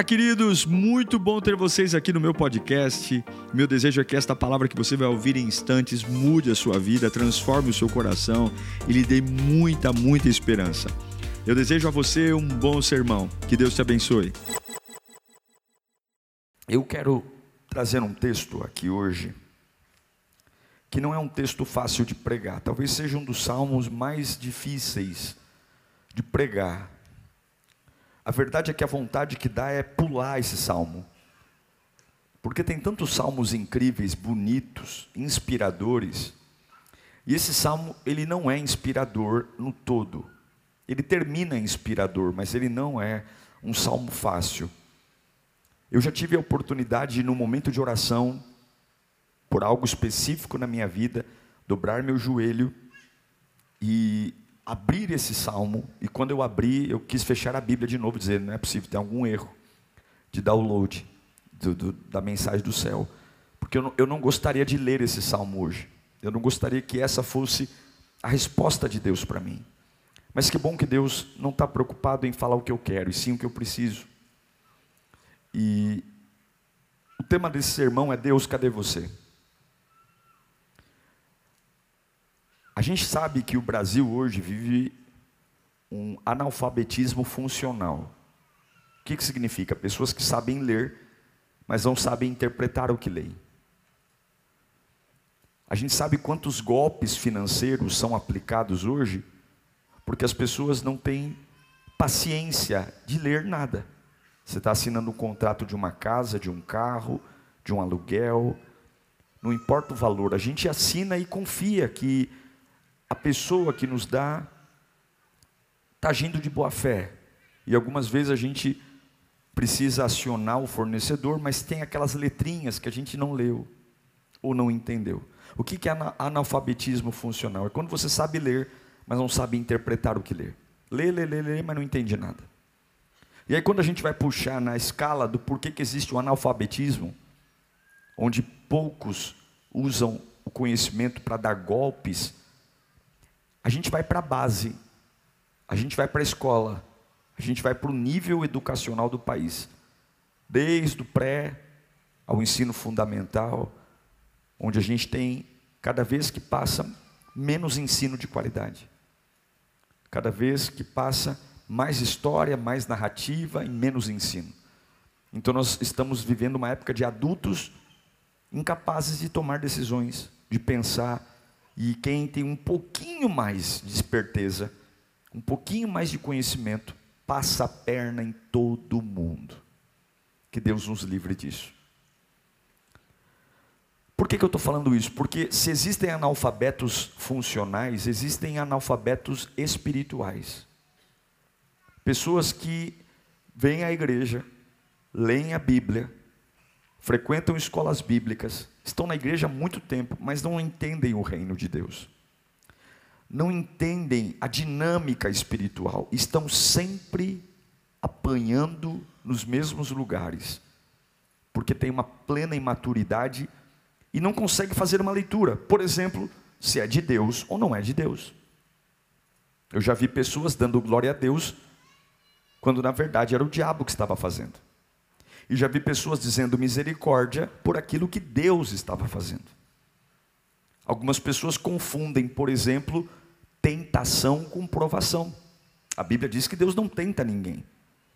Olá, queridos, muito bom ter vocês aqui no meu podcast. Meu desejo é que esta palavra que você vai ouvir em instantes mude a sua vida, transforme o seu coração e lhe dê muita, muita esperança. Eu desejo a você um bom sermão. Que Deus te abençoe. Eu quero trazer um texto aqui hoje que não é um texto fácil de pregar, talvez seja um dos salmos mais difíceis de pregar. A verdade é que a vontade que dá é pular esse salmo, porque tem tantos salmos incríveis, bonitos, inspiradores, e esse salmo ele não é inspirador no todo. Ele termina inspirador, mas ele não é um salmo fácil. Eu já tive a oportunidade de, no momento de oração, por algo específico na minha vida, dobrar meu joelho e abrir esse salmo. E quando eu abri, eu quis fechar a Bíblia de novo, dizer: não é possível, tem algum erro de download do, do, da mensagem do céu. Porque eu não, eu não gostaria de ler esse salmo hoje. Eu não gostaria que essa fosse a resposta de Deus para mim. Mas que bom que Deus não está preocupado em falar o que eu quero, e sim o que eu preciso. E o tema desse sermão é Deus, cadê você? A gente sabe que o Brasil hoje vive um analfabetismo funcional. O que, que significa? Pessoas que sabem ler, mas não sabem interpretar o que leem. A gente sabe quantos golpes financeiros são aplicados hoje, porque as pessoas não têm paciência de ler nada. Você está assinando um contrato de uma casa, de um carro, de um aluguel, não importa o valor, a gente assina e confia que a pessoa que nos dá está agindo de boa fé. E algumas vezes a gente precisa acionar o fornecedor, mas tem aquelas letrinhas que a gente não leu ou não entendeu. O que é analfabetismo funcional? É quando você sabe ler, mas não sabe interpretar o que lê. Lê, lê, lê, lê, mas não entende nada. E aí quando a gente vai puxar na escala do porquê que existe o analfabetismo, onde poucos usam o conhecimento para dar golpes a gente vai para a base, a gente vai para a escola, a gente vai para o nível educacional do país, desde o pré ao ensino fundamental, onde a gente tem, cada vez que passa, menos ensino de qualidade. Cada vez que passa, mais história, mais narrativa e menos ensino. Então nós estamos vivendo uma época de adultos incapazes de tomar decisões, de pensar, e quem tem um pouquinho mais de esperteza, um pouquinho mais de conhecimento, passa a perna em todo mundo. Que Deus nos livre disso. Por que, que eu estou falando isso? Porque se existem analfabetos funcionais, existem analfabetos espirituais. Pessoas que vêm à igreja, leem a Bíblia, frequentam escolas bíblicas, estão na igreja há muito tempo, mas não entendem o reino de Deus. Não entendem a dinâmica espiritual, estão sempre apanhando nos mesmos lugares, porque tem uma plena imaturidade e não consegue fazer uma leitura, por exemplo, se é de Deus ou não é de Deus. Eu já vi pessoas dando glória a Deus, quando na verdade era o diabo que estava fazendo. E já vi pessoas dizendo misericórdia por aquilo que Deus estava fazendo. Algumas pessoas confundem, por exemplo, tentação com provação. A Bíblia diz que Deus não tenta ninguém,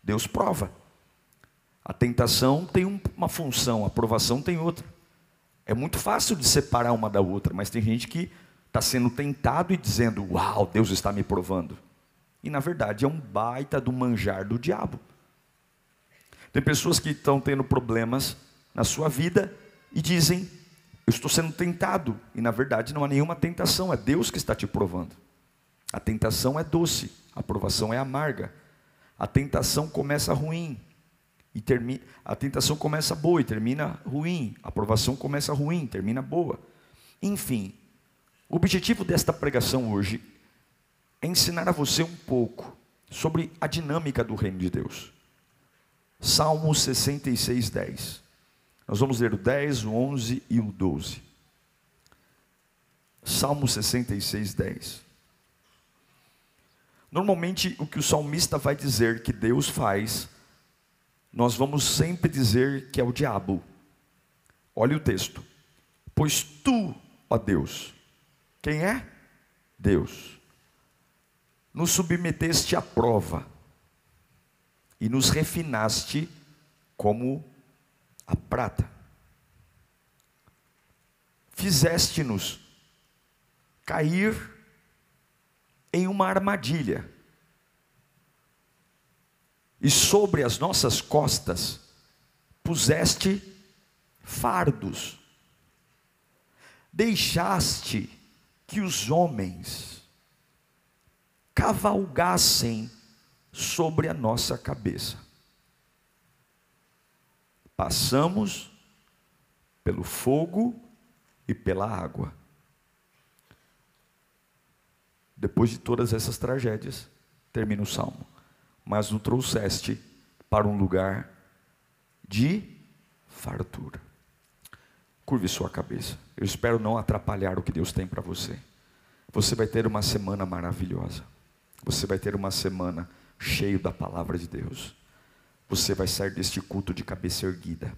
Deus prova. A tentação tem uma função, a provação tem outra. É muito fácil de separar uma da outra, mas tem gente que está sendo tentado e dizendo: Uau, Deus está me provando. E na verdade é um baita do manjar do diabo. Tem pessoas que estão tendo problemas na sua vida e dizem: Eu estou sendo tentado. E na verdade não há nenhuma tentação, é Deus que está te provando. A tentação é doce, a provação é amarga. A tentação começa ruim e termina. A tentação começa boa e termina ruim. A provação começa ruim, termina boa. Enfim, o objetivo desta pregação hoje é ensinar a você um pouco sobre a dinâmica do reino de Deus. Salmo 66, 10. Nós vamos ler o 10, o 11 e o 12. Salmo 66, 10. Normalmente, o que o salmista vai dizer que Deus faz nós vamos sempre dizer que é o diabo. Olha o texto. Pois tu, ó Deus, quem é? Deus, nos submeteste à prova e nos refinaste como a prata. Fizeste-nos cair em uma armadilha, e sobre as nossas costas puseste fardos, deixaste que os homens cavalgassem sobre a nossa cabeça. Passamos pelo fogo e pela água. Depois de todas essas tragédias, termina o salmo. Mas o trouxeste para um lugar de fartura. Curve sua cabeça. Eu espero não atrapalhar o que Deus tem para você. Você vai ter uma semana maravilhosa. Você vai ter uma semana cheio da palavra de Deus. Você vai sair deste culto de cabeça erguida.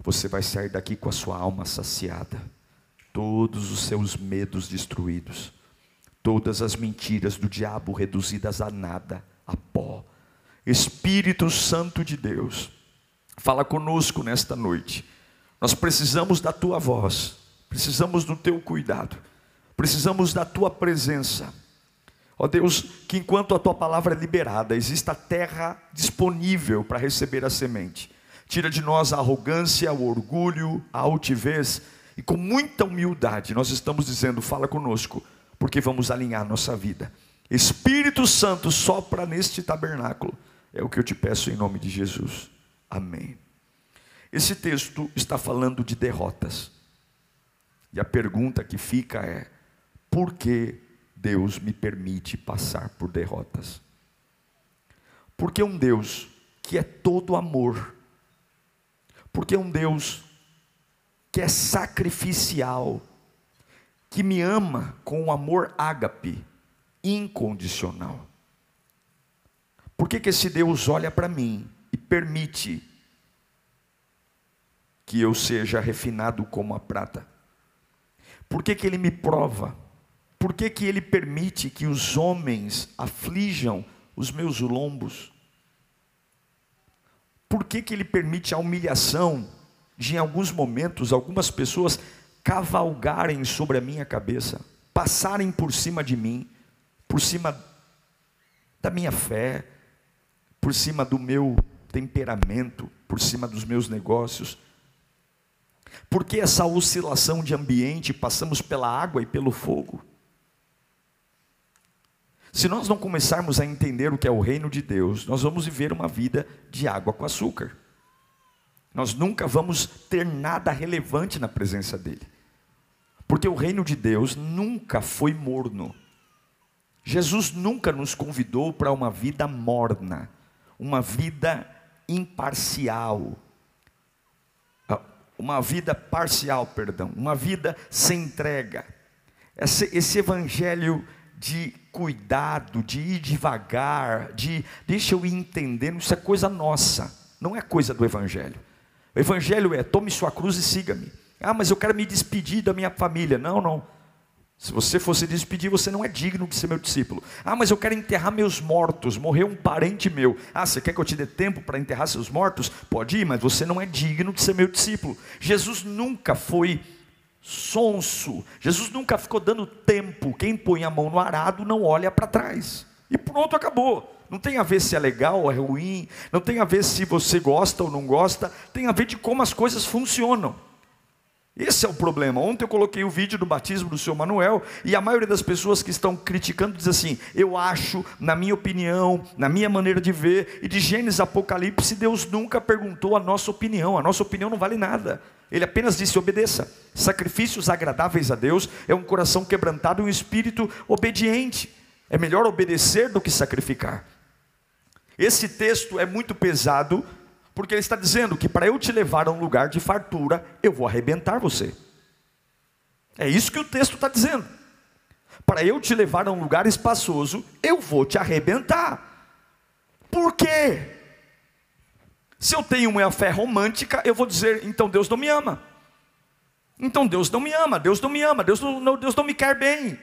Você vai sair daqui com a sua alma saciada. Todos os seus medos destruídos. Todas as mentiras do diabo reduzidas a nada, a pó. Espírito Santo de Deus, fala conosco nesta noite. Nós precisamos da tua voz, precisamos do teu cuidado, precisamos da tua presença. Ó Deus, que enquanto a tua palavra é liberada, exista terra disponível para receber a semente. Tira de nós a arrogância, o orgulho, a altivez, e com muita humildade nós estamos dizendo: fala conosco, porque vamos alinhar nossa vida. Espírito Santo sopra neste tabernáculo, é o que eu te peço em nome de Jesus. Amém. Esse texto está falando de derrotas. E a pergunta que fica é: por que Deus me permite passar por derrotas? Porque um Deus que é todo amor, porque um Deus que é sacrificial, que me ama com um amor ágape, incondicional. Por que, que esse Deus olha para mim e permite que eu seja refinado como a prata? Por que, que ele me prova? Por que, que ele permite que os homens aflijam os meus lombos? Por que, que ele permite a humilhação de, em alguns momentos, algumas pessoas cavalgarem sobre a minha cabeça, passarem por cima de mim, por cima da minha fé, por cima do meu temperamento, por cima dos meus negócios. Por que essa oscilação de ambiente, passamos pela água e pelo fogo? Se nós não começarmos a entender o que é o reino de Deus, nós vamos viver uma vida de água com açúcar. Nós nunca vamos ter nada relevante na presença dele. Porque o reino de Deus nunca foi morno. Jesus nunca nos convidou para uma vida morna, uma vida imparcial, ah, uma vida parcial, perdão, uma vida sem entrega. Esse, esse evangelho de cuidado, de ir devagar, de deixa eu ir entendendo, isso é coisa nossa, não é coisa do evangelho. O evangelho é tome sua cruz e siga-me. Ah, mas eu quero me despedir da minha família. Não, não. Se você fosse despedir, você não é digno de ser meu discípulo. Ah, mas eu quero enterrar meus mortos, morreu um parente meu. Ah, você quer que eu te dê tempo para enterrar seus mortos? Pode ir, mas você não é digno de ser meu discípulo. Jesus nunca foi sonso. Jesus nunca ficou dando tempo. Quem põe a mão no arado não olha para trás. E pronto, acabou. Não tem a ver se é legal ou é ruim, não tem a ver se você gosta ou não gosta, tem a ver de como as coisas funcionam. Esse é o problema. Ontem eu coloquei o vídeo do batismo do seu Manuel e a maioria das pessoas que estão criticando diz assim: eu acho, na minha opinião, na minha maneira de ver, e de Gênesis Apocalipse, Deus nunca perguntou a nossa opinião, a nossa opinião não vale nada. Ele apenas disse: obedeça. Sacrifícios agradáveis a Deus é um coração quebrantado e um espírito obediente. É melhor obedecer do que sacrificar. Esse texto é muito pesado porque ele está dizendo que para eu te levar a um lugar de fartura, eu vou arrebentar você. É isso que o texto está dizendo. Para eu te levar a um lugar espaçoso, eu vou te arrebentar. Por quê? Se eu tenho uma fé romântica, eu vou dizer, então Deus não me ama. Então Deus não me ama, Deus não me ama, Deus não, Deus não me quer bem.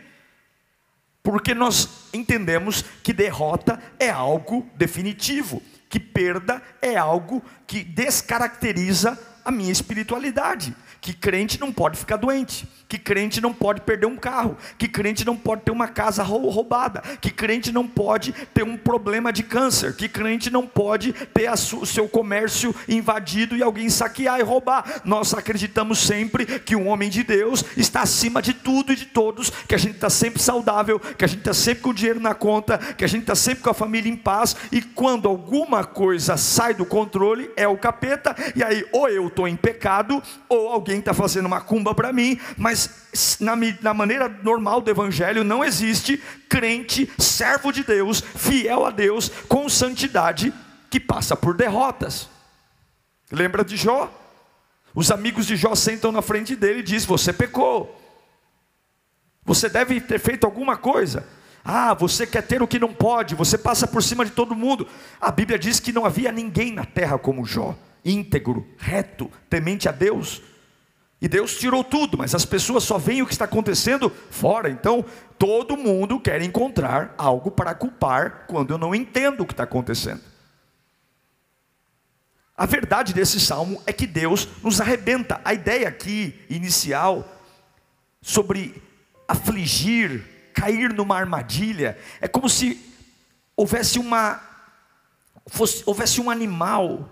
Porque nós entendemos que derrota é algo definitivo, que perda é algo que descaracteriza a minha espiritualidade que crente não pode ficar doente, que crente não pode perder um carro, que crente não pode ter uma casa roubada, que crente não pode ter um problema de câncer, que crente não pode ter o seu comércio invadido e alguém saquear e roubar. Nós acreditamos sempre que um homem de Deus está acima de tudo e de todos, que a gente está sempre saudável, que a gente está sempre com o dinheiro na conta, que a gente está sempre com a família em paz, e quando alguma coisa sai do controle, é o capeta, e aí ou eu estou em pecado, ou alguém alguém está fazendo uma cumba para mim, mas na, na maneira normal do Evangelho não existe crente, servo de Deus, fiel a Deus, com santidade, que passa por derrotas. Lembra de Jó? Os amigos de Jó sentam na frente dele e dizem: Você pecou, você deve ter feito alguma coisa. Ah, você quer ter o que não pode, você passa por cima de todo mundo. A Bíblia diz que não havia ninguém na terra como Jó, íntegro, reto, temente a Deus. E Deus tirou tudo, mas as pessoas só veem o que está acontecendo fora. Então, todo mundo quer encontrar algo para culpar quando eu não entendo o que está acontecendo. A verdade desse salmo é que Deus nos arrebenta. A ideia aqui, inicial, sobre afligir, cair numa armadilha, é como se houvesse uma fosse, houvesse um animal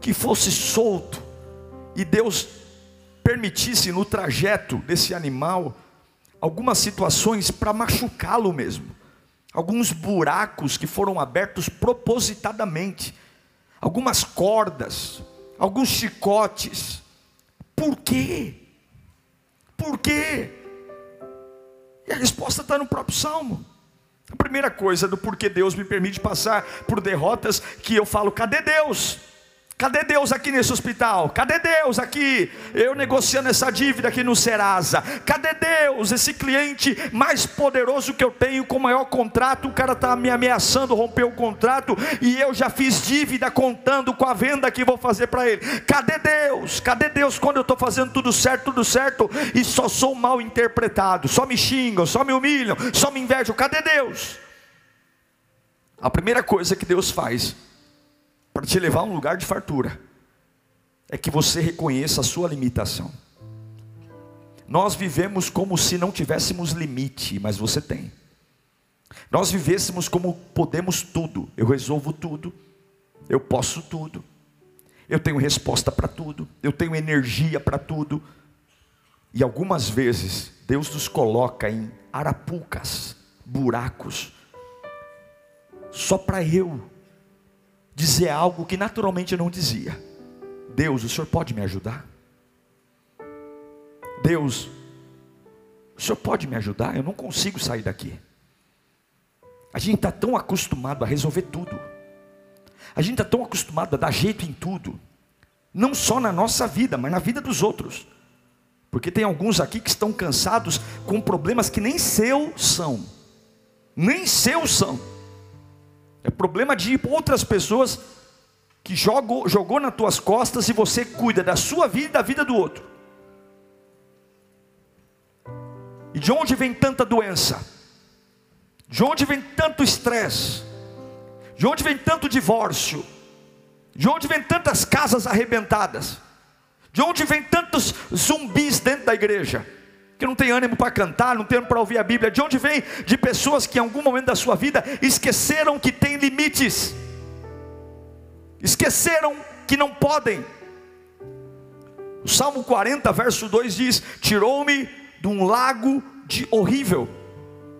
que fosse solto e Deus permitisse no trajeto desse animal algumas situações para machucá-lo mesmo, alguns buracos que foram abertos propositadamente, algumas cordas, alguns chicotes. Por quê? Por quê? E a resposta está no próprio Salmo. A primeira coisa do porquê Deus me permite passar por derrotas, que eu falo, cadê Deus? Cadê Deus aqui nesse hospital? Cadê Deus aqui? Eu negociando essa dívida aqui no Serasa. Cadê Deus? Esse cliente mais poderoso que eu tenho com maior contrato. O cara está me ameaçando romper o contrato e eu já fiz dívida contando com a venda que vou fazer para ele. Cadê Deus? Cadê Deus quando eu estou fazendo tudo certo, tudo certo e só sou mal interpretado? Só me xingam, só me humilham, só me invejam. Cadê Deus? A primeira coisa que Deus faz para te levar a um lugar de fartura, é que você reconheça a sua limitação. Nós vivemos como se não tivéssemos limite, mas você tem. Nós vivêssemos como podemos tudo, eu resolvo tudo, eu posso tudo, eu tenho resposta para tudo, eu tenho energia para tudo. E algumas vezes Deus nos coloca em arapucas, buracos, só para eu dizer algo que naturalmente eu não dizia. Deus, o Senhor pode me ajudar? Deus, o Senhor pode me ajudar? Eu não consigo sair daqui. A gente está tão acostumado a resolver tudo. A gente está tão acostumado a dar jeito em tudo. Não só na nossa vida, mas na vida dos outros. Porque tem alguns aqui que estão cansados com problemas que nem seus são. Nem seus são. É problema de outras pessoas que jogou, jogou nas tuas costas e você cuida da sua vida e da vida do outro. E de onde vem tanta doença? De onde vem tanto estresse? De onde vem tanto divórcio? De onde vem tantas casas arrebentadas? De onde vem tantos zumbis dentro da igreja? Que não tem ânimo para cantar, não tem ânimo para ouvir a Bíblia. De onde vem? De pessoas que em algum momento da sua vida esqueceram que tem limites, esqueceram que não podem. O Salmo 40, verso 2 diz: Tirou-me de um lago de horrível.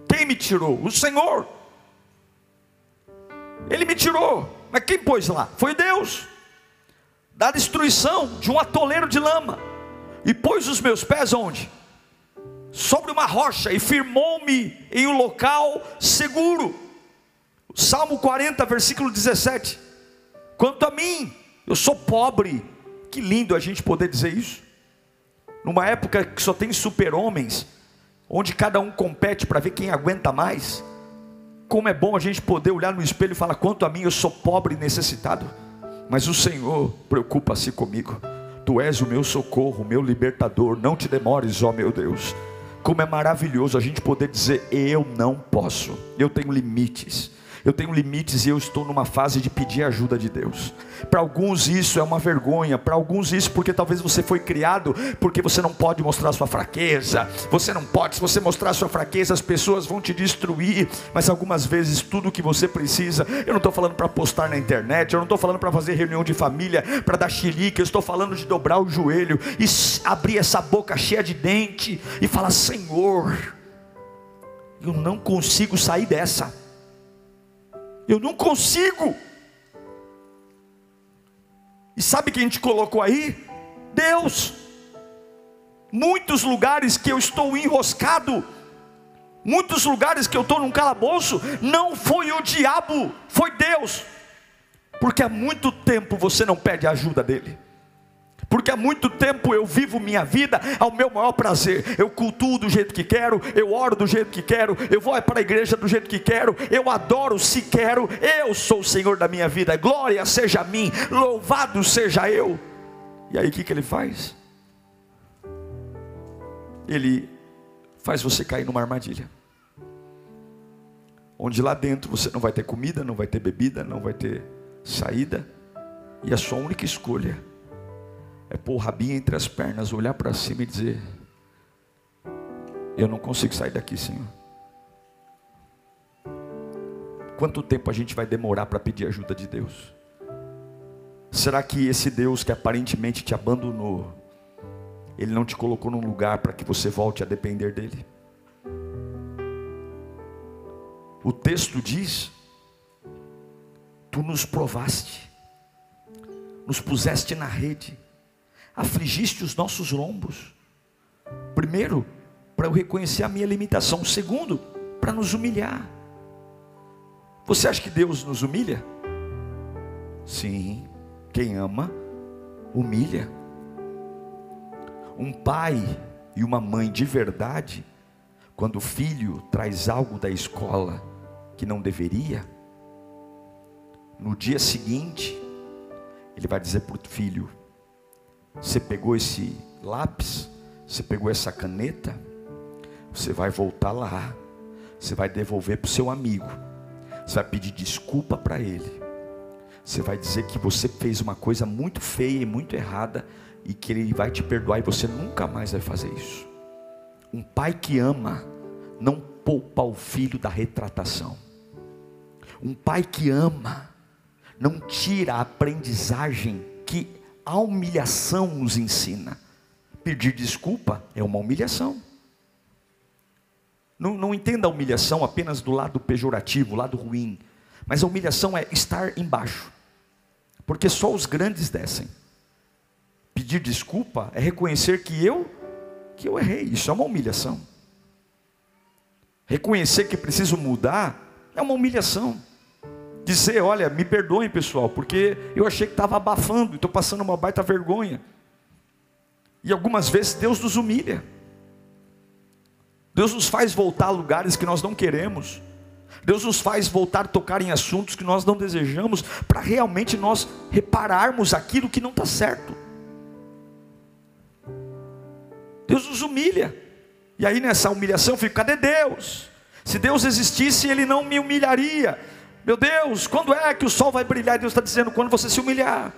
Quem me tirou? O Senhor. Ele me tirou. Mas quem pôs lá? Foi Deus. Da destruição de um atoleiro de lama. E pôs os meus pés onde? Sobre uma rocha e firmou-me em um local seguro. Salmo 40, versículo 17. Quanto a mim, eu sou pobre. Que lindo a gente poder dizer isso. Numa época que só tem super-homens, onde cada um compete para ver quem aguenta mais. Como é bom a gente poder olhar no espelho e falar: quanto a mim, eu sou pobre e necessitado. Mas o Senhor preocupa-se comigo. Tu és o meu socorro, o meu libertador. Não te demores, ó meu Deus. Como é maravilhoso a gente poder dizer: Eu não posso, eu tenho limites eu tenho limites e eu estou numa fase de pedir ajuda de Deus. Para alguns isso é uma vergonha, para alguns isso porque talvez você foi criado porque você não pode mostrar sua fraqueza. Você não pode, se você mostrar sua fraqueza, as pessoas vão te destruir. Mas algumas vezes tudo que você precisa, eu não estou falando para postar na internet, eu não estou falando para fazer reunião de família, para dar xilique, eu estou falando de dobrar o joelho e abrir essa boca cheia de dente e falar: Senhor, eu não consigo sair dessa. Eu não consigo. E sabe quem te colocou aí? Deus. Muitos lugares que eu estou enroscado, muitos lugares que eu estou num calabouço, não foi o diabo, foi Deus. Porque há muito tempo você não pede a ajuda dele porque há muito tempo eu vivo minha vida ao meu maior prazer. Eu cultuo do jeito que quero, eu oro do jeito que quero, eu vou para a igreja do jeito que quero, eu adoro se quero, eu sou o Senhor da minha vida. Glória seja a mim, louvado seja eu. E aí o que, que ele faz? Ele faz você cair numa armadilha. Onde lá dentro você não vai ter comida, não vai ter bebida, não vai ter saída, e a sua única escolha é pôr o rabinho entre as pernas, olhar para cima e dizer: Eu não consigo sair daqui, Senhor. Quanto tempo a gente vai demorar para pedir ajuda de Deus? Será que esse Deus que aparentemente te abandonou, Ele não te colocou num lugar para que você volte a depender dEle? O texto diz: Tu nos provaste, nos puseste na rede, afligiste os nossos lombos. Primeiro, para eu reconhecer a minha limitação. Segundo, para nos humilhar. Você acha que Deus nos humilha? Sim, quem ama, humilha. Um pai e uma mãe de verdade, quando o filho traz algo da escola que não deveria, no dia seguinte, ele vai dizer para o filho: você pegou esse lápis, você pegou essa caneta, você vai voltar lá, você vai devolver para o seu amigo, você vai pedir desculpa para ele, você vai dizer que você fez uma coisa muito feia e muito errada e que ele vai te perdoar e você nunca mais vai fazer isso. Um pai que ama não poupa o filho da retratação. Um pai que ama não tira a aprendizagem que a humilhação nos ensina. Pedir desculpa é uma humilhação. Não, não entenda a humilhação apenas do lado pejorativo, lado ruim. Mas a humilhação é estar embaixo. Porque só os grandes descem. Pedir desculpa é reconhecer que eu que eu errei. Isso é uma humilhação. Reconhecer que preciso mudar é uma humilhação dizer: olha, me perdoem pessoal, porque eu achei que estava abafando, estou passando uma baita vergonha. E algumas vezes Deus nos humilha, Deus nos faz voltar a lugares que nós não queremos, Deus nos faz voltar a tocar em assuntos que nós não desejamos, para realmente nós repararmos aquilo que não está certo. Deus nos humilha, e aí nessa humilhação fica: cadê Deus? Se Deus existisse, Ele não me humilharia. Meu Deus, quando é que o sol vai brilhar? Deus está dizendo: quando você se humilhar.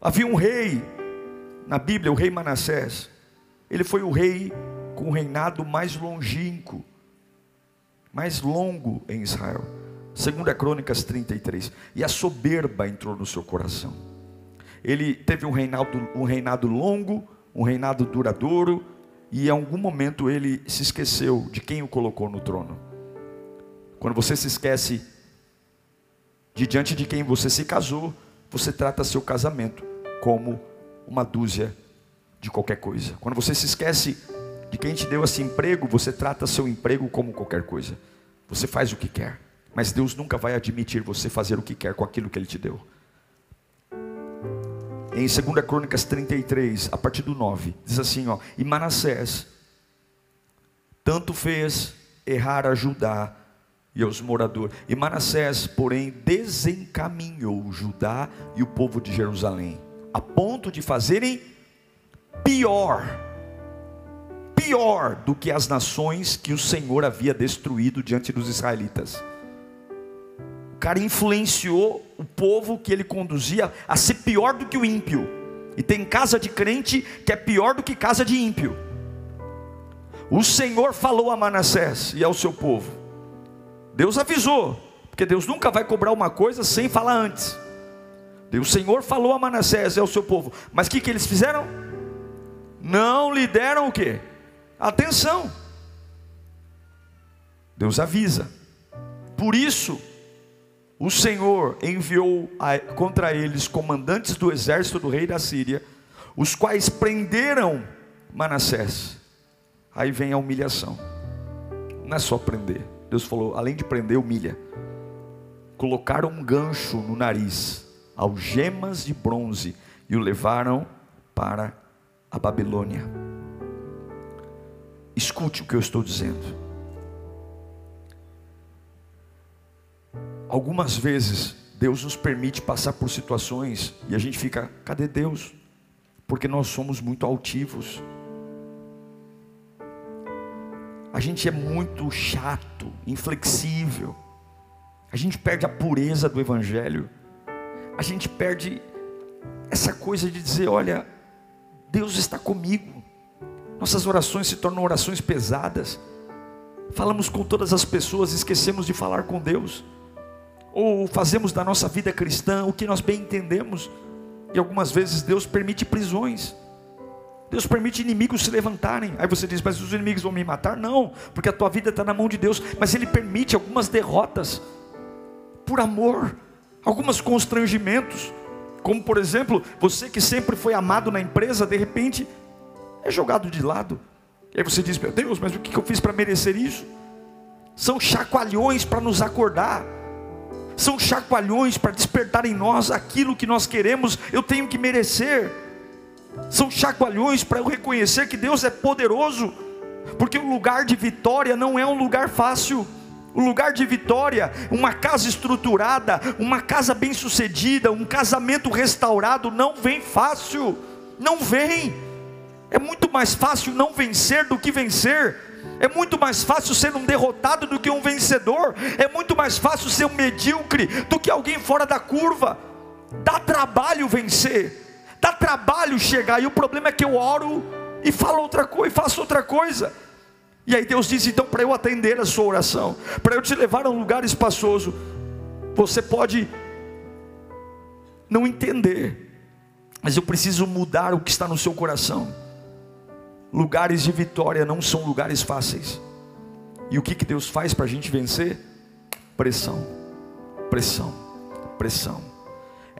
Havia um rei, na Bíblia, o rei Manassés. Ele foi o rei com o reinado mais longínquo, mais longo em Israel. Segunda Crônicas 33. E a soberba entrou no seu coração. Ele teve um reinado, um reinado longo, um reinado duradouro, e em algum momento ele se esqueceu de quem o colocou no trono. Quando você se esquece de diante de quem você se casou, você trata seu casamento como uma dúzia de qualquer coisa. Quando você se esquece de quem te deu esse emprego, você trata seu emprego como qualquer coisa. Você faz o que quer, mas Deus nunca vai admitir você fazer o que quer com aquilo que Ele te deu. Em 2 Crônicas 33, a partir do 9, diz assim: ó, E Manassés tanto fez errar a Judá e aos moradores. E Manassés, porém, desencaminhou Judá e o povo de Jerusalém, a ponto de fazerem pior, pior do que as nações que o Senhor havia destruído diante dos israelitas. O cara influenciou o povo que ele conduzia a ser pior do que o ímpio. E tem casa de crente que é pior do que casa de ímpio. O Senhor falou a Manassés e ao seu povo: Deus avisou, porque Deus nunca vai cobrar uma coisa sem falar antes. O Senhor falou a Manassés e ao seu povo, mas o que, que eles fizeram? Não lhe deram o que? Atenção. Deus avisa. Por isso, o Senhor enviou contra eles comandantes do exército do rei da Síria, os quais prenderam Manassés. Aí vem a humilhação. Não é só prender. Deus falou, além de prender, humilha. Colocaram um gancho no nariz, algemas de bronze, e o levaram para a Babilônia. Escute o que eu estou dizendo. Algumas vezes Deus nos permite passar por situações e a gente fica, cadê Deus? Porque nós somos muito altivos. A gente é muito chato, inflexível. A gente perde a pureza do Evangelho. A gente perde essa coisa de dizer: olha, Deus está comigo. Nossas orações se tornam orações pesadas. Falamos com todas as pessoas, esquecemos de falar com Deus. Ou fazemos da nossa vida cristã o que nós bem entendemos. E algumas vezes Deus permite prisões. Deus permite inimigos se levantarem. Aí você diz, mas os inimigos vão me matar? Não, porque a tua vida está na mão de Deus. Mas Ele permite algumas derrotas, por amor, alguns constrangimentos. Como por exemplo, você que sempre foi amado na empresa, de repente é jogado de lado. E aí você diz, meu Deus, mas o que eu fiz para merecer isso? São chacoalhões para nos acordar. São chacoalhões para despertar em nós aquilo que nós queremos, eu tenho que merecer são chacoalhões para eu reconhecer que Deus é poderoso, porque o lugar de vitória não é um lugar fácil. O lugar de vitória, uma casa estruturada, uma casa bem-sucedida, um casamento restaurado, não vem fácil, não vem. É muito mais fácil não vencer do que vencer. É muito mais fácil ser um derrotado do que um vencedor. É muito mais fácil ser um medíocre do que alguém fora da curva. Dá trabalho vencer dá trabalho chegar, e o problema é que eu oro e falo outra coisa, faço outra coisa. E aí Deus diz: então, para eu atender a sua oração, para eu te levar a um lugar espaçoso, você pode não entender, mas eu preciso mudar o que está no seu coração. Lugares de vitória não são lugares fáceis. E o que, que Deus faz para a gente vencer? Pressão, pressão, pressão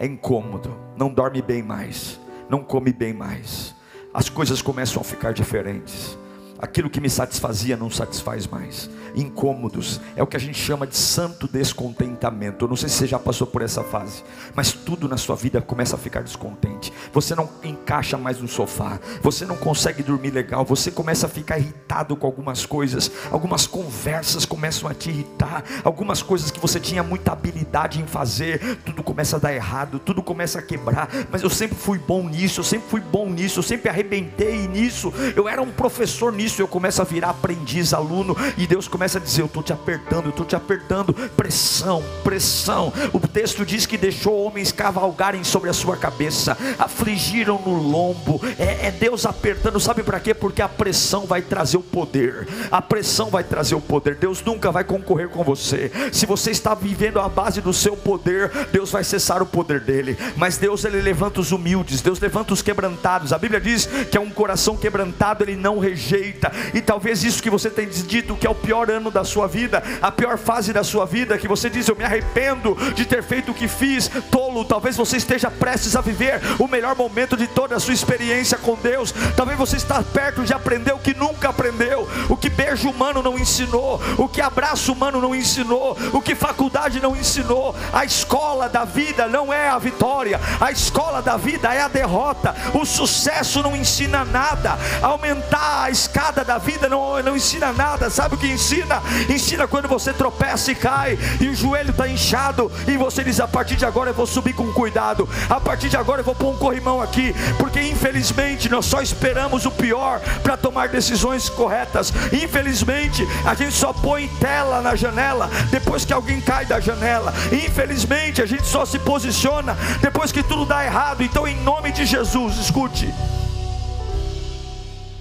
é incômodo, não dorme bem mais, não come bem mais, as coisas começam a ficar diferentes aquilo que me satisfazia não satisfaz mais. Incômodos, é o que a gente chama de santo descontentamento. Eu não sei se você já passou por essa fase, mas tudo na sua vida começa a ficar descontente. Você não encaixa mais no sofá, você não consegue dormir legal, você começa a ficar irritado com algumas coisas, algumas conversas começam a te irritar, algumas coisas que você tinha muita habilidade em fazer, tudo começa a dar errado, tudo começa a quebrar. Mas eu sempre fui bom nisso, eu sempre fui bom nisso, eu sempre arrebentei nisso, eu era um professor nisso isso eu começo a virar aprendiz, aluno, e Deus começa a dizer: Eu estou te apertando, eu estou te apertando. Pressão, pressão. O texto diz que deixou homens cavalgarem sobre a sua cabeça, afligiram no lombo. É, é Deus apertando, sabe para quê? Porque a pressão vai trazer o poder. A pressão vai trazer o poder. Deus nunca vai concorrer com você. Se você está vivendo a base do seu poder, Deus vai cessar o poder dele. Mas Deus ele levanta os humildes, Deus levanta os quebrantados. A Bíblia diz que é um coração quebrantado, ele não rejeita e talvez isso que você tem dito que é o pior ano da sua vida, a pior fase da sua vida, que você diz: Eu me arrependo de ter feito o que fiz, tolo talvez você esteja prestes a viver o melhor momento de toda a sua experiência com Deus. Talvez você está perto de aprender o que nunca aprendeu, o que beijo humano não ensinou, o que abraço humano não ensinou, o que faculdade não ensinou. A escola da vida não é a vitória, a escola da vida é a derrota. O sucesso não ensina nada, aumentar a escada da vida não, não ensina nada. Sabe o que ensina? Ensina quando você tropeça e cai, e o joelho está inchado, e você diz: a partir de agora eu vou subir com cuidado, a partir de agora eu vou pôr um corrimão aqui, porque infelizmente nós só esperamos o pior para tomar decisões corretas. Infelizmente, a gente só põe tela na janela depois que alguém cai da janela. Infelizmente, a gente só se posiciona depois que tudo dá errado. Então, em nome de Jesus, escute.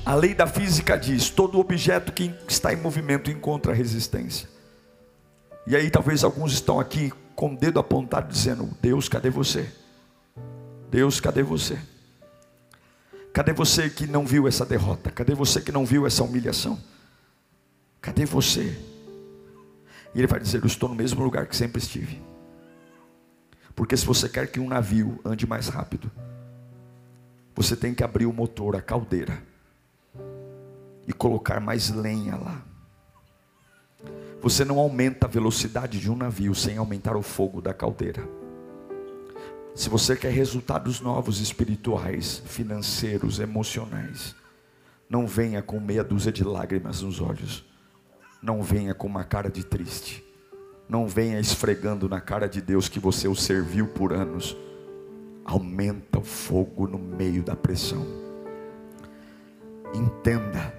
A lei da física diz: todo objeto que está em movimento encontra resistência. E aí, talvez alguns estão aqui com o dedo apontado, dizendo: Deus, cadê você? Deus, cadê você? Cadê você que não viu essa derrota? Cadê você que não viu essa humilhação? Cadê você? E ele vai dizer: Eu estou no mesmo lugar que sempre estive. Porque se você quer que um navio ande mais rápido, você tem que abrir o motor, a caldeira, e colocar mais lenha lá. Você não aumenta a velocidade de um navio sem aumentar o fogo da caldeira. Se você quer resultados novos espirituais, financeiros, emocionais, não venha com meia dúzia de lágrimas nos olhos. Não venha com uma cara de triste. Não venha esfregando na cara de Deus que você o serviu por anos. Aumenta o fogo no meio da pressão. Entenda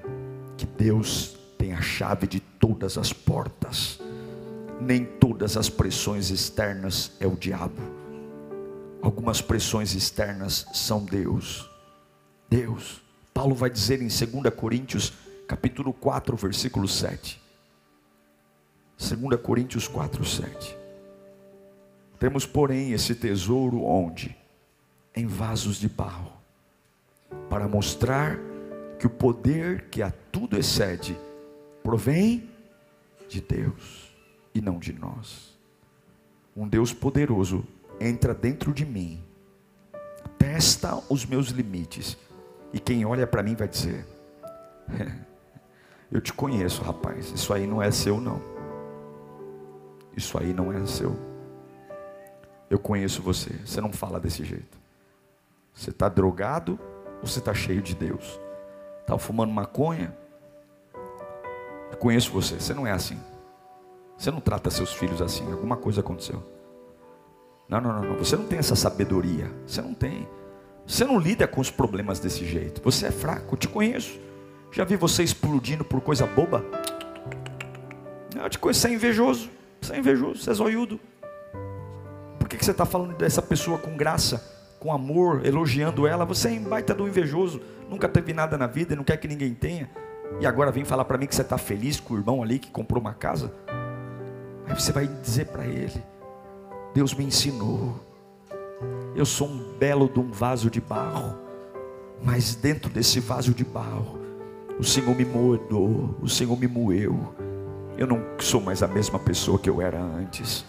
que Deus tem a chave de todas as portas. Nem todas as pressões externas é o diabo. Algumas pressões externas são Deus. Deus. Paulo vai dizer em 2 Coríntios, capítulo 4, versículo 7. 2 Coríntios 4, 7. Temos, porém, esse tesouro onde? Em vasos de barro, para mostrar que o poder que a tudo excede provém de Deus e não de nós. Um Deus poderoso entra dentro de mim, testa os meus limites, e quem olha para mim vai dizer: Eu te conheço, rapaz, isso aí não é seu, não. Isso aí não é seu. Eu conheço você, você não fala desse jeito. Você está drogado ou você está cheio de Deus? Está fumando maconha conheço você, você não é assim. Você não trata seus filhos assim, alguma coisa aconteceu. Não, não, não, não. Você não tem essa sabedoria. Você não tem. Você não lida com os problemas desse jeito. Você é fraco, eu te conheço. Já vi você explodindo por coisa boba? Eu te conheço, você é invejoso. Você é invejoso, você é zoiudo. Por que, que você está falando dessa pessoa com graça, com amor, elogiando ela? Você é baita do invejoso. Nunca teve nada na vida e não quer que ninguém tenha. E agora vem falar para mim que você está feliz com o irmão ali que comprou uma casa. Aí você vai dizer para ele: Deus me ensinou. Eu sou um belo de um vaso de barro. Mas dentro desse vaso de barro, o Senhor me moldou, o Senhor me moeu. Eu não sou mais a mesma pessoa que eu era antes.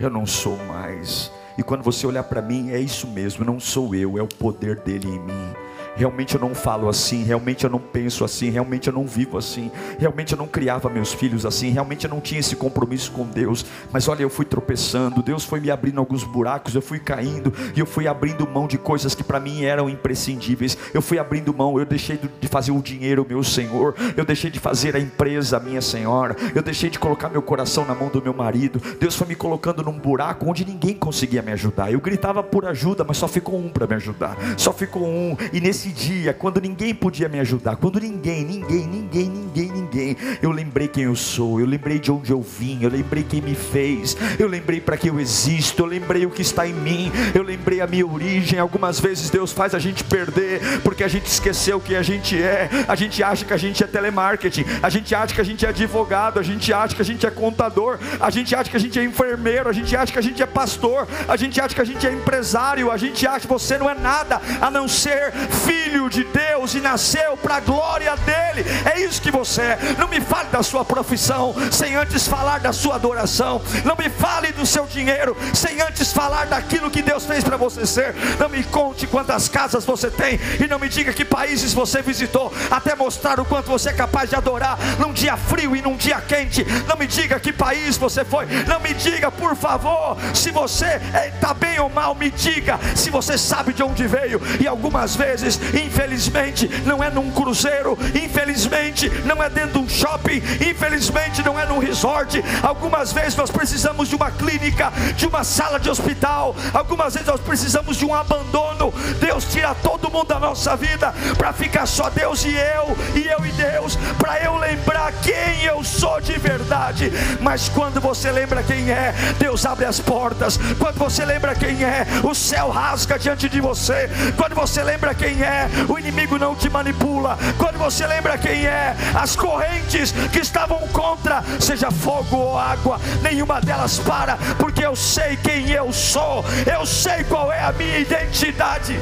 Eu não sou mais. E quando você olhar para mim, é isso mesmo, não sou eu, é o poder dele em mim realmente eu não falo assim, realmente eu não penso assim, realmente eu não vivo assim, realmente eu não criava meus filhos assim, realmente eu não tinha esse compromisso com Deus. Mas olha, eu fui tropeçando, Deus foi me abrindo alguns buracos, eu fui caindo e eu fui abrindo mão de coisas que para mim eram imprescindíveis. Eu fui abrindo mão, eu deixei de fazer o dinheiro, meu Senhor, eu deixei de fazer a empresa, minha Senhora, eu deixei de colocar meu coração na mão do meu marido. Deus foi me colocando num buraco onde ninguém conseguia me ajudar. Eu gritava por ajuda, mas só ficou um para me ajudar, só ficou um. E nesse nesse dia, quando ninguém podia me ajudar, quando ninguém, ninguém, ninguém, ninguém, ninguém, eu lembrei quem eu sou, eu lembrei de onde eu vim, eu lembrei quem me fez, eu lembrei para que eu existo, eu lembrei o que está em mim, eu lembrei a minha origem. Algumas vezes Deus faz a gente perder, porque a gente esqueceu quem a gente é, a gente acha que a gente é telemarketing, a gente acha que a gente é advogado, a gente acha que a gente é contador, a gente acha que a gente é enfermeiro, a gente acha que a gente é pastor, a gente acha que a gente é empresário, a gente acha que você não é nada a não ser filho filho de Deus e nasceu para a glória dele. É isso que você é. Não me fale da sua profissão sem antes falar da sua adoração. Não me fale do seu dinheiro sem antes falar daquilo que Deus fez para você ser. Não me conte quantas casas você tem e não me diga que países você visitou, até mostrar o quanto você é capaz de adorar num dia frio e num dia quente. Não me diga que país você foi. Não me diga, por favor, se você está bem ou mal. Me diga se você sabe de onde veio. E algumas vezes, infelizmente, não é num cruzeiro. Infelizmente, não é dentro de um shopping. Infelizmente, não é num resort. Algumas vezes nós precisamos de uma clínica, de uma sala de hospital. Algumas vezes nós precisamos de um abandono. Deus tira todo mundo da nossa vida para ficar só Deus e eu, e eu e Deus, para eu lembrar quem eu sou de verdade. Mas quando você lembra quem é, Deus abre as portas. Quando você lembra quem é, o céu rasga diante de você. Quando você lembra quem é, o inimigo não te manipula. Quando você lembra quem é, as correntes que estavam contra, seja fogo ou água, nenhuma delas para, porque eu sei quem eu sou. Eu sei qual é a minha identidade.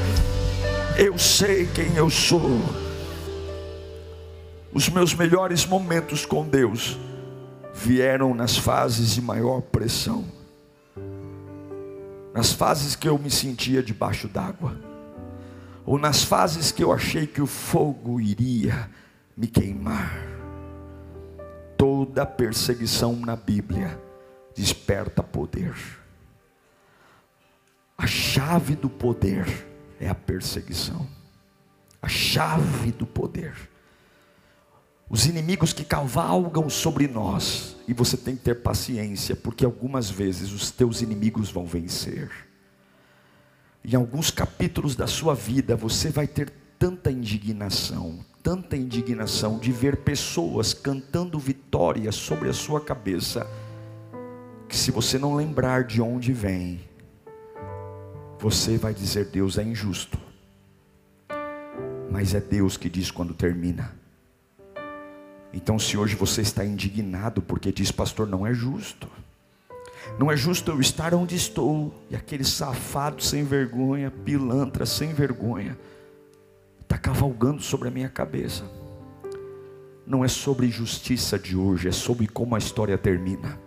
Eu sei quem eu sou. Os meus melhores momentos com Deus vieram nas fases de maior pressão, nas fases que eu me sentia debaixo d'água, ou nas fases que eu achei que o fogo iria me queimar. Toda perseguição na Bíblia desperta poder. A chave do poder é a perseguição. A chave do poder. Os inimigos que cavalgam sobre nós, e você tem que ter paciência, porque algumas vezes os teus inimigos vão vencer. Em alguns capítulos da sua vida, você vai ter tanta indignação, tanta indignação de ver pessoas cantando vitória sobre a sua cabeça, que se você não lembrar de onde vem, você vai dizer: Deus é injusto, mas é Deus que diz quando termina. Então, se hoje você está indignado porque diz, pastor, não é justo. Não é justo eu estar onde estou e aquele safado sem vergonha, pilantra sem vergonha, está cavalgando sobre a minha cabeça. Não é sobre justiça de hoje, é sobre como a história termina.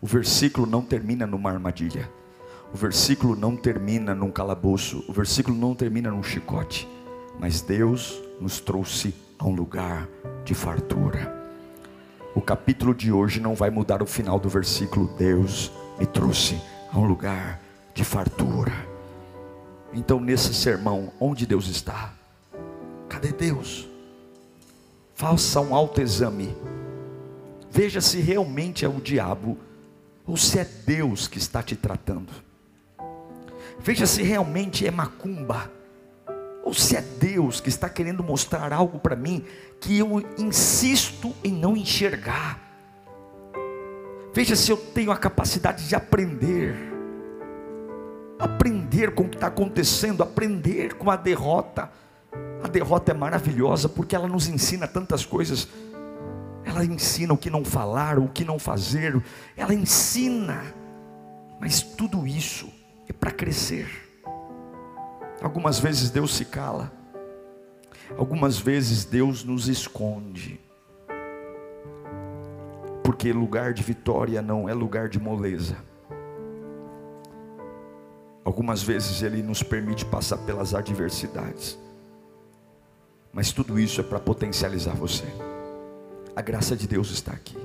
O versículo não termina numa armadilha, o versículo não termina num calabouço, o versículo não termina num chicote, mas Deus nos trouxe a um lugar de fartura. O capítulo de hoje não vai mudar o final do versículo. Deus me trouxe a um lugar de fartura. Então, nesse sermão, onde Deus está? Cadê Deus? Faça um autoexame. Veja se realmente é o diabo ou se é Deus que está te tratando. Veja se realmente é macumba ou se é Deus que está querendo mostrar algo para mim que eu insisto em não enxergar. Veja se eu tenho a capacidade de aprender, aprender com o que está acontecendo, aprender com a derrota. A derrota é maravilhosa porque ela nos ensina tantas coisas. Ela ensina o que não falar, o que não fazer, ela ensina, mas tudo isso é para crescer. Algumas vezes Deus se cala, algumas vezes Deus nos esconde, porque lugar de vitória não é lugar de moleza. Algumas vezes Ele nos permite passar pelas adversidades, mas tudo isso é para potencializar você. A graça de Deus está aqui,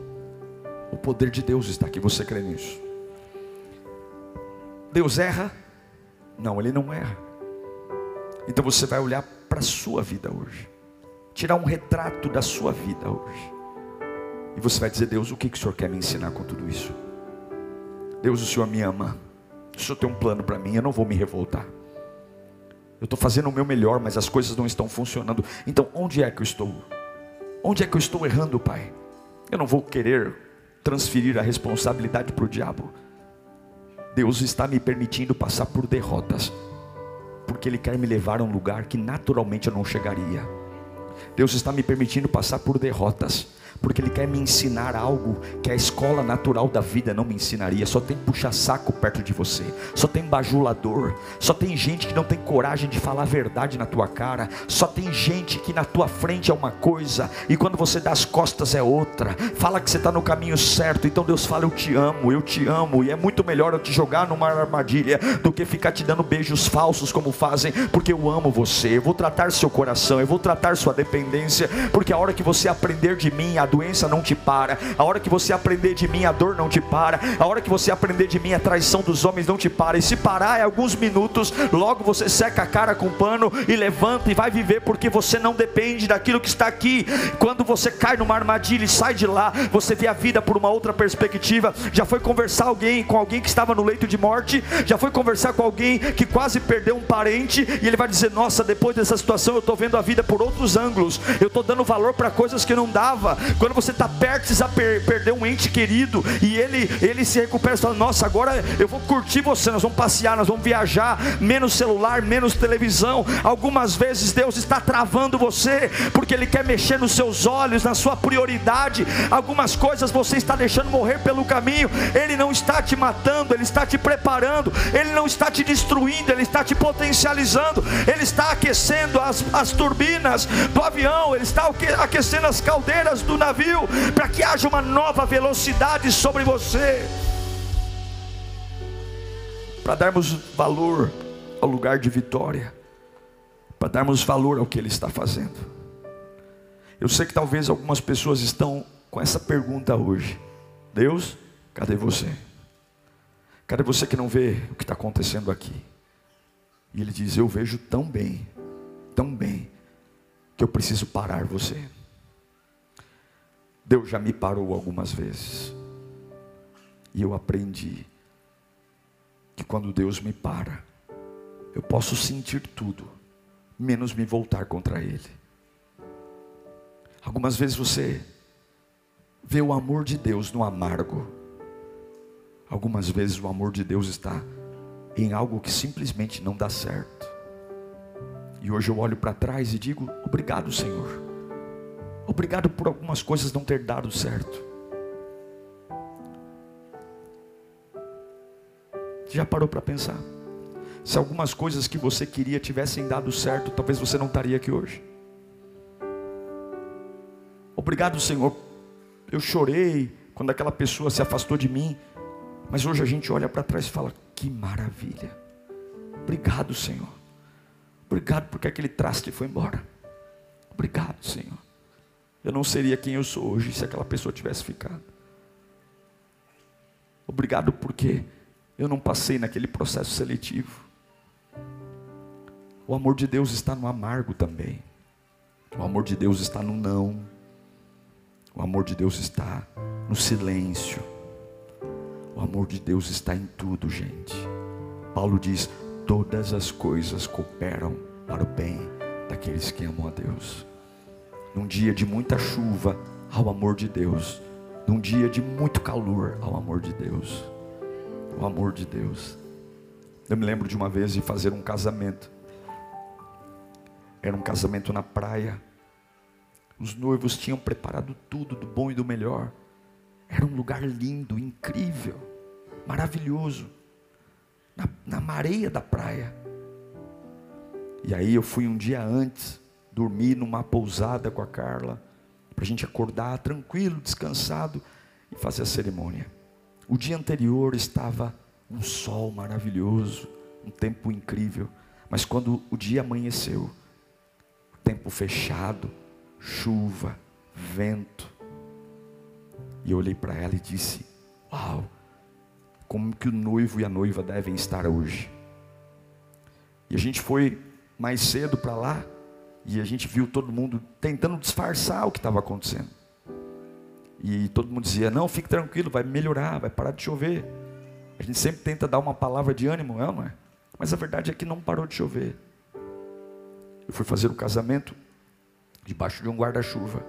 o poder de Deus está aqui. Você crê nisso? Deus erra? Não, Ele não erra. Então você vai olhar para a sua vida hoje, tirar um retrato da sua vida hoje, e você vai dizer: Deus, o que, que o Senhor quer me ensinar com tudo isso? Deus, o Senhor me ama, o Senhor tem um plano para mim, eu não vou me revoltar. Eu estou fazendo o meu melhor, mas as coisas não estão funcionando. Então, onde é que eu estou? Onde é que eu estou errando, Pai? Eu não vou querer transferir a responsabilidade para o diabo. Deus está me permitindo passar por derrotas porque Ele quer me levar a um lugar que naturalmente eu não chegaria. Deus está me permitindo passar por derrotas, porque Ele quer me ensinar algo que a escola natural da vida não me ensinaria. Só tem puxa-saco perto de você, só tem bajulador, só tem gente que não tem coragem de falar a verdade na tua cara, só tem gente que na tua frente é uma coisa e quando você dá as costas é outra. Fala que você está no caminho certo, então Deus fala: Eu te amo, eu te amo, e é muito melhor eu te jogar numa armadilha do que ficar te dando beijos falsos como fazem, porque eu amo você, eu vou tratar seu coração, eu vou tratar sua dependência, porque a hora que você aprender de mim, a doença não te para, a hora que você aprender de mim, a dor não te para, a hora que você aprender de mim, a traição dos homens não te para, e se parar é alguns minutos, logo você seca a cara com pano e levanta e vai viver, porque você não depende daquilo que está aqui. Quando você cai numa armadilha e sai de lá, você vê a vida por uma outra perspectiva. Já foi conversar alguém com alguém que estava no leito de morte, já foi conversar com alguém que quase perdeu um parente, e ele vai dizer: Nossa, depois dessa situação eu estou vendo a vida por outros ângulos, eu estou dando valor para coisas que não dava. Quando você está perto, precisa per perder um ente querido, e ele, ele se recupera e fala: Nossa, agora eu vou curtir você, nós vamos passear, nós vamos viajar, menos celular, menos televisão. Algumas vezes Deus está travando você, porque Ele quer mexer nos seus olhos, na sua prioridade. Algumas coisas você está deixando morrer pelo caminho, Ele não está te matando, Ele está te preparando, Ele não está te destruindo, Ele está te potencializando, Ele está aquecendo as, as turbinas do avião, Ele está aquecendo as caldeiras do navio, para que haja uma nova velocidade sobre você. Para darmos valor ao lugar de vitória, para darmos valor ao que Ele está fazendo. Eu sei que talvez algumas pessoas estão com essa pergunta hoje: Deus, cadê você? Cadê você que não vê o que está acontecendo aqui? E ele diz: Eu vejo tão bem, tão bem, que eu preciso parar você. Deus já me parou algumas vezes, e eu aprendi que quando Deus me para, eu posso sentir tudo, menos me voltar contra Ele. Algumas vezes você vê o amor de Deus no amargo. Algumas vezes o amor de Deus está em algo que simplesmente não dá certo. E hoje eu olho para trás e digo: obrigado, Senhor. Obrigado por algumas coisas não ter dado certo. Já parou para pensar? Se algumas coisas que você queria tivessem dado certo, talvez você não estaria aqui hoje. Obrigado, Senhor. Eu chorei quando aquela pessoa se afastou de mim, mas hoje a gente olha para trás e fala: que maravilha. Obrigado, Senhor. Obrigado porque aquele traste foi embora. Obrigado, Senhor. Eu não seria quem eu sou hoje se aquela pessoa tivesse ficado. Obrigado porque eu não passei naquele processo seletivo. O amor de Deus está no amargo também. O amor de Deus está no não. O amor de Deus está no silêncio. O amor de Deus está em tudo, gente. Paulo diz: todas as coisas cooperam para o bem daqueles que amam a Deus. Num dia de muita chuva, ao amor de Deus. Num dia de muito calor, ao amor de Deus. O amor de Deus. Eu me lembro de uma vez de fazer um casamento. Era um casamento na praia. Os noivos tinham preparado tudo do bom e do melhor. Era um lugar lindo, incrível, maravilhoso, na, na da praia. E aí eu fui um dia antes, dormir numa pousada com a Carla, para a gente acordar tranquilo, descansado e fazer a cerimônia. O dia anterior estava um sol maravilhoso, um tempo incrível, mas quando o dia amanheceu, tempo fechado, chuva, vento. E eu olhei para ela e disse: Uau, como que o noivo e a noiva devem estar hoje. E a gente foi mais cedo para lá e a gente viu todo mundo tentando disfarçar o que estava acontecendo. E todo mundo dizia: Não, fique tranquilo, vai melhorar, vai parar de chover. A gente sempre tenta dar uma palavra de ânimo, não é? Mas a verdade é que não parou de chover. Eu fui fazer o casamento debaixo de um guarda-chuva.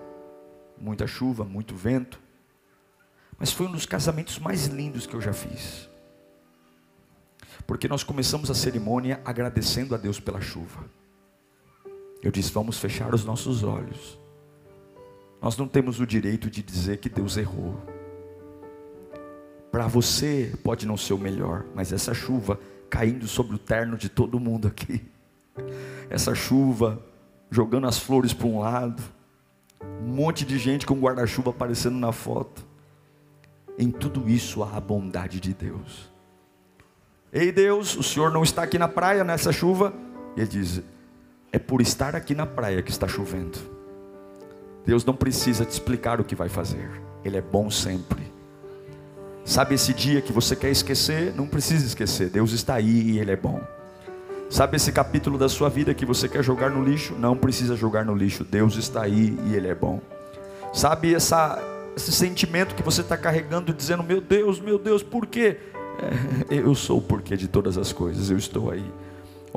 Muita chuva, muito vento. Mas foi um dos casamentos mais lindos que eu já fiz. Porque nós começamos a cerimônia agradecendo a Deus pela chuva. Eu disse: vamos fechar os nossos olhos Nós não temos o direito de dizer que Deus errou. Para você pode não ser o melhor, mas essa chuva caindo sobre o terno de todo mundo aqui, essa chuva jogando as flores para um lado, um monte de gente com guarda-chuva aparecendo na foto. Em tudo isso há a bondade de Deus. Ei Deus, o Senhor não está aqui na praia nessa chuva? Ele diz: É por estar aqui na praia que está chovendo. Deus não precisa te explicar o que vai fazer, Ele é bom sempre. Sabe esse dia que você quer esquecer? Não precisa esquecer, Deus está aí e Ele é bom. Sabe esse capítulo da sua vida que você quer jogar no lixo? Não precisa jogar no lixo, Deus está aí e Ele é bom. Sabe essa, esse sentimento que você está carregando, dizendo: Meu Deus, meu Deus, por quê? É, eu sou o porquê de todas as coisas, eu estou aí.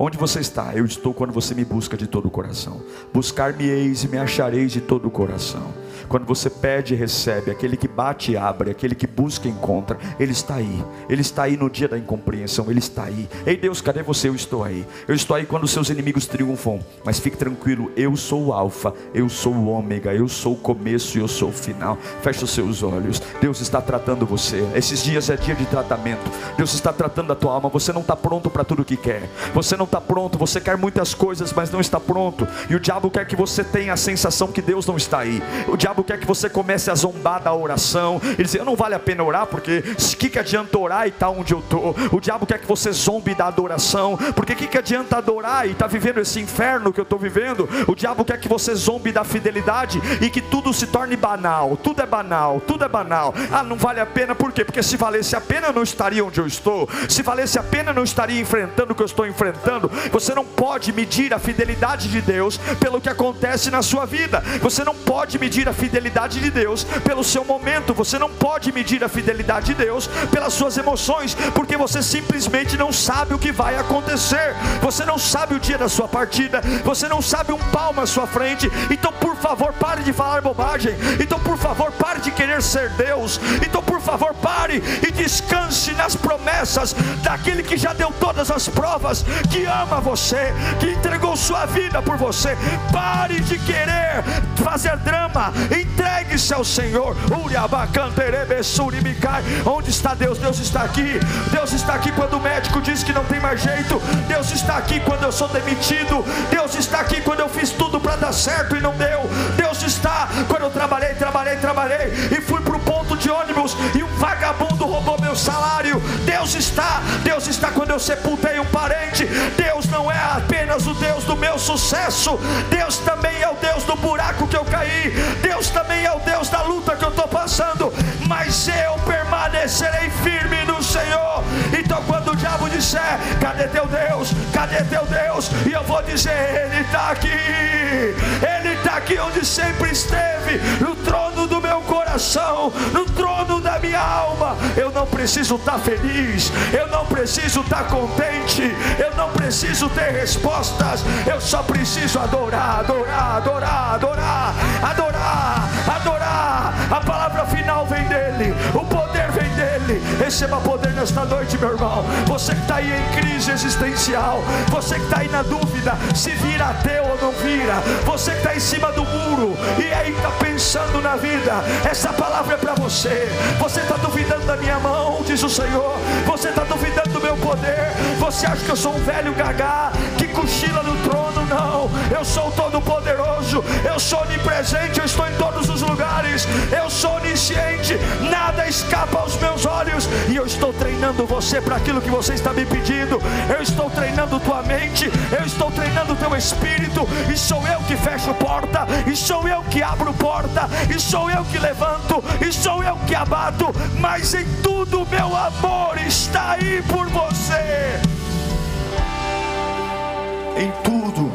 Onde você está? Eu estou quando você me busca de todo o coração. Buscar-me-eis e me achareis de todo o coração. Quando você pede, recebe. Aquele que bate, abre. Aquele que busca, encontra. Ele está aí. Ele está aí no dia da incompreensão. Ele está aí. Ei Deus, cadê você? Eu estou aí. Eu estou aí quando seus inimigos triunfam. Mas fique tranquilo. Eu sou o Alfa. Eu sou o Ômega. Eu sou o começo e eu sou o final. Feche os seus olhos. Deus está tratando você. Esses dias é dia de tratamento. Deus está tratando a tua alma. Você não está pronto para tudo o que quer. Você não está pronto. Você quer muitas coisas, mas não está pronto. E o diabo quer que você tenha a sensação que Deus não está aí. O diabo diabo quer que você comece a zombar da oração. Ele diz: Eu não vale a pena orar, porque o que, que adianta orar e tá onde eu estou? O diabo quer que você zombe da adoração, porque o que, que adianta adorar e tá vivendo esse inferno que eu estou vivendo? O diabo quer que você zombe da fidelidade e que tudo se torne banal. Tudo é banal, tudo é banal. Ah, não vale a pena, por quê? Porque se valesse a pena, eu não estaria onde eu estou. Se valesse a pena, eu não estaria enfrentando o que eu estou enfrentando. Você não pode medir a fidelidade de Deus pelo que acontece na sua vida. Você não pode medir a fidelidade fidelidade de Deus pelo seu momento, você não pode medir a fidelidade de Deus pelas suas emoções, porque você simplesmente não sabe o que vai acontecer, você não sabe o dia da sua partida, você não sabe um palmo à sua frente, então por favor pare de falar bobagem, então por favor pare de querer ser Deus, então por favor pare e descanse nas promessas daquele que já deu todas as provas, que ama você, que entregou sua vida por você, pare de querer fazer drama, Entregue-se ao Senhor. Onde está Deus? Deus está aqui. Deus está aqui quando o médico diz que não tem mais jeito. Deus está aqui quando eu sou demitido. Deus está aqui quando eu fiz tudo para dar certo e não deu. Deus está quando eu trabalhei, trabalhei, trabalhei e fui para o ponto de ônibus e um vagabundo roubou meu salário. Deus está, Deus está quando eu sepultei um parente. Deus não é apenas o Deus do meu sucesso. Deus também é o Deus do buraco que eu caí. Deus também é o Deus da luta que eu estou passando, mas eu permanecerei firme no Senhor. Então, quando o diabo disser: Cadê teu Deus? Cadê teu Deus? E eu vou dizer: Ele está aqui, Ele está aqui onde sempre esteve, no trono coração, no trono da minha alma. Eu não preciso estar tá feliz, eu não preciso estar tá contente, eu não preciso ter respostas, eu só preciso adorar, adorar, adorar, adorar, adorar, adorar. A palavra final vem dele, o dele. Receba poder nesta noite, meu irmão. Você que está aí em crise existencial, você que está aí na dúvida se vira ateu ou não vira, você que está em cima do muro e aí está pensando na vida, essa palavra é para você. Você está duvidando da minha mão, diz o Senhor. Você está duvidando do meu poder. Você acha que eu sou um velho gagá que cochila no trono? Não, eu sou todo-poderoso, eu sou onipresente, eu estou em todos os lugares, eu sou onisciente, nada escapa aos meus olhos, e eu estou treinando você para aquilo que você está me pedindo. Eu estou treinando tua mente, eu estou treinando teu espírito, e sou eu que fecho porta, e sou eu que abro porta, e sou eu que levanto, e sou eu que abato, mas em tudo meu amor está aí por você. Em tudo,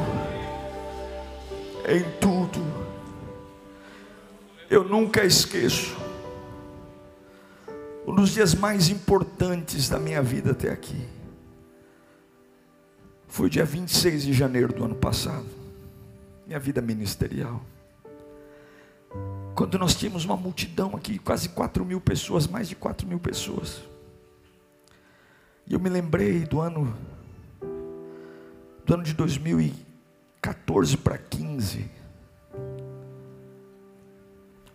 em tudo, eu nunca esqueço um dos dias mais importantes da minha vida até aqui. Foi dia 26 de janeiro do ano passado, minha vida ministerial. Quando nós tínhamos uma multidão aqui, quase 4 mil pessoas, mais de 4 mil pessoas. E eu me lembrei do ano, do ano de 2014 para 15.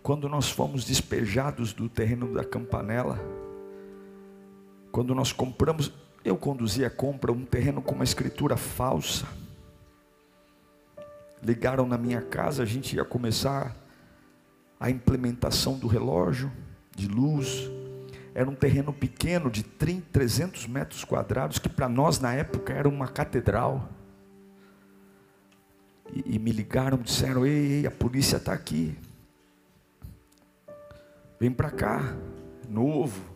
quando nós fomos despejados do terreno da Campanela, quando nós compramos, eu conduzi a compra, um terreno com uma escritura falsa. Ligaram na minha casa, a gente ia começar a implementação do relógio de luz. Era um terreno pequeno de 30, 300 metros quadrados, que para nós na época era uma catedral. E, e me ligaram, disseram: ei, ei a polícia está aqui. Vem para cá, novo.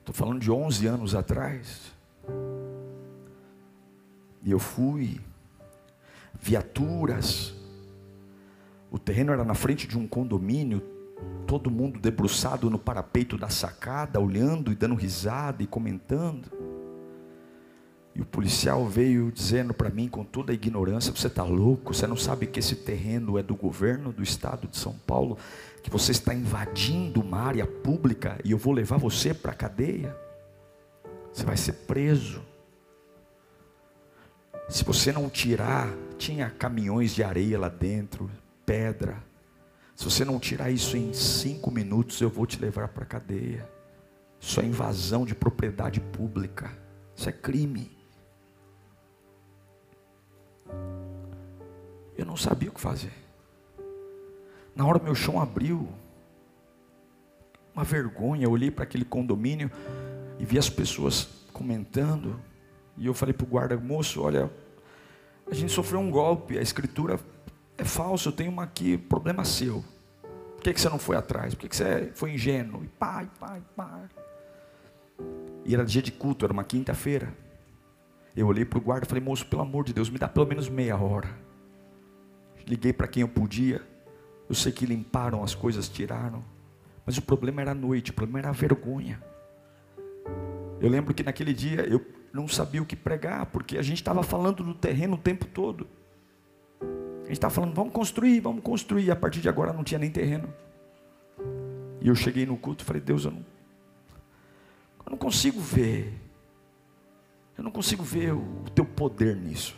Estou falando de 11 anos atrás. E eu fui, viaturas. O terreno era na frente de um condomínio, todo mundo debruçado no parapeito da sacada, olhando e dando risada e comentando. E o policial veio dizendo para mim, com toda a ignorância: Você está louco? Você não sabe que esse terreno é do governo do estado de São Paulo? Que você está invadindo uma área pública e eu vou levar você para a cadeia? Você vai ser preso. Se você não tirar, tinha caminhões de areia lá dentro, pedra. Se você não tirar isso em cinco minutos, eu vou te levar para a cadeia. Isso é invasão de propriedade pública. Isso é crime. Eu não sabia o que fazer. Na hora meu chão abriu. Uma vergonha. Eu olhei para aquele condomínio e vi as pessoas comentando. E eu falei para o guarda, moço, olha, a gente sofreu um golpe, a escritura é falsa, eu tenho uma aqui, problema seu. Por que, que você não foi atrás? Por que, que você foi ingênuo? E pai, pai, pai. E era dia de culto, era uma quinta-feira. Eu olhei para o guarda e falei, moço, pelo amor de Deus, me dá pelo menos meia hora. Liguei para quem eu podia. Eu sei que limparam as coisas, tiraram. Mas o problema era a noite, o problema era a vergonha. Eu lembro que naquele dia eu não sabia o que pregar, porque a gente estava falando do terreno o tempo todo. A gente estava falando, vamos construir, vamos construir. E a partir de agora não tinha nem terreno. E eu cheguei no culto e falei, Deus, eu não, eu não consigo ver eu não consigo ver o teu poder nisso.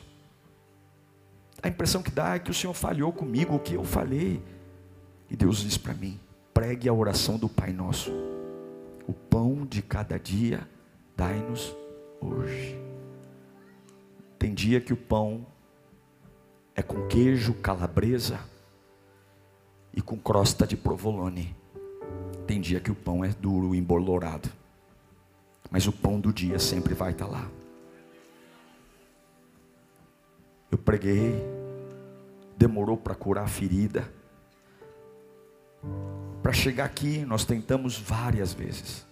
A impressão que dá é que o Senhor falhou comigo, o que eu falei. E Deus diz para mim: pregue a oração do Pai Nosso. O pão de cada dia, dai-nos hoje. Tem dia que o pão é com queijo, calabresa e com crosta de provolone. Tem dia que o pão é duro, embolorado. Mas o pão do dia sempre vai estar lá. Eu preguei, demorou para curar a ferida. Para chegar aqui, nós tentamos várias vezes.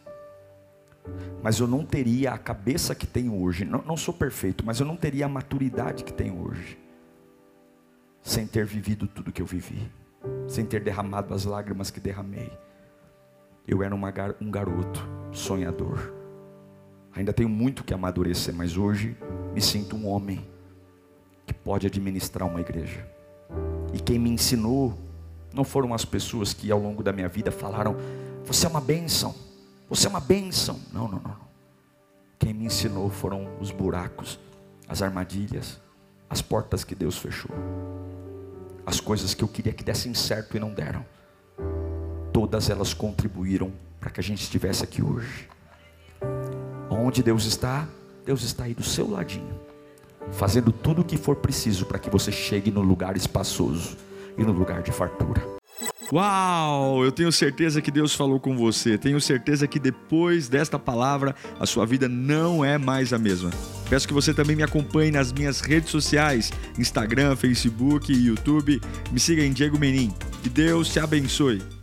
Mas eu não teria a cabeça que tenho hoje. Não, não sou perfeito, mas eu não teria a maturidade que tenho hoje. Sem ter vivido tudo que eu vivi. Sem ter derramado as lágrimas que derramei. Eu era uma, um garoto sonhador. Ainda tenho muito que amadurecer, mas hoje me sinto um homem que pode administrar uma igreja. E quem me ensinou não foram as pessoas que ao longo da minha vida falaram: "Você é uma bênção. Você é uma bênção". Não, não, não. Quem me ensinou foram os buracos, as armadilhas, as portas que Deus fechou. As coisas que eu queria que dessem certo e não deram. Todas elas contribuíram para que a gente estivesse aqui hoje. Onde Deus está? Deus está aí do seu ladinho fazendo tudo o que for preciso para que você chegue no lugar espaçoso e no lugar de fartura. Uau! Eu tenho certeza que Deus falou com você. Tenho certeza que depois desta palavra a sua vida não é mais a mesma. Peço que você também me acompanhe nas minhas redes sociais: Instagram, Facebook YouTube. Me siga em Diego Menin. Que Deus te abençoe.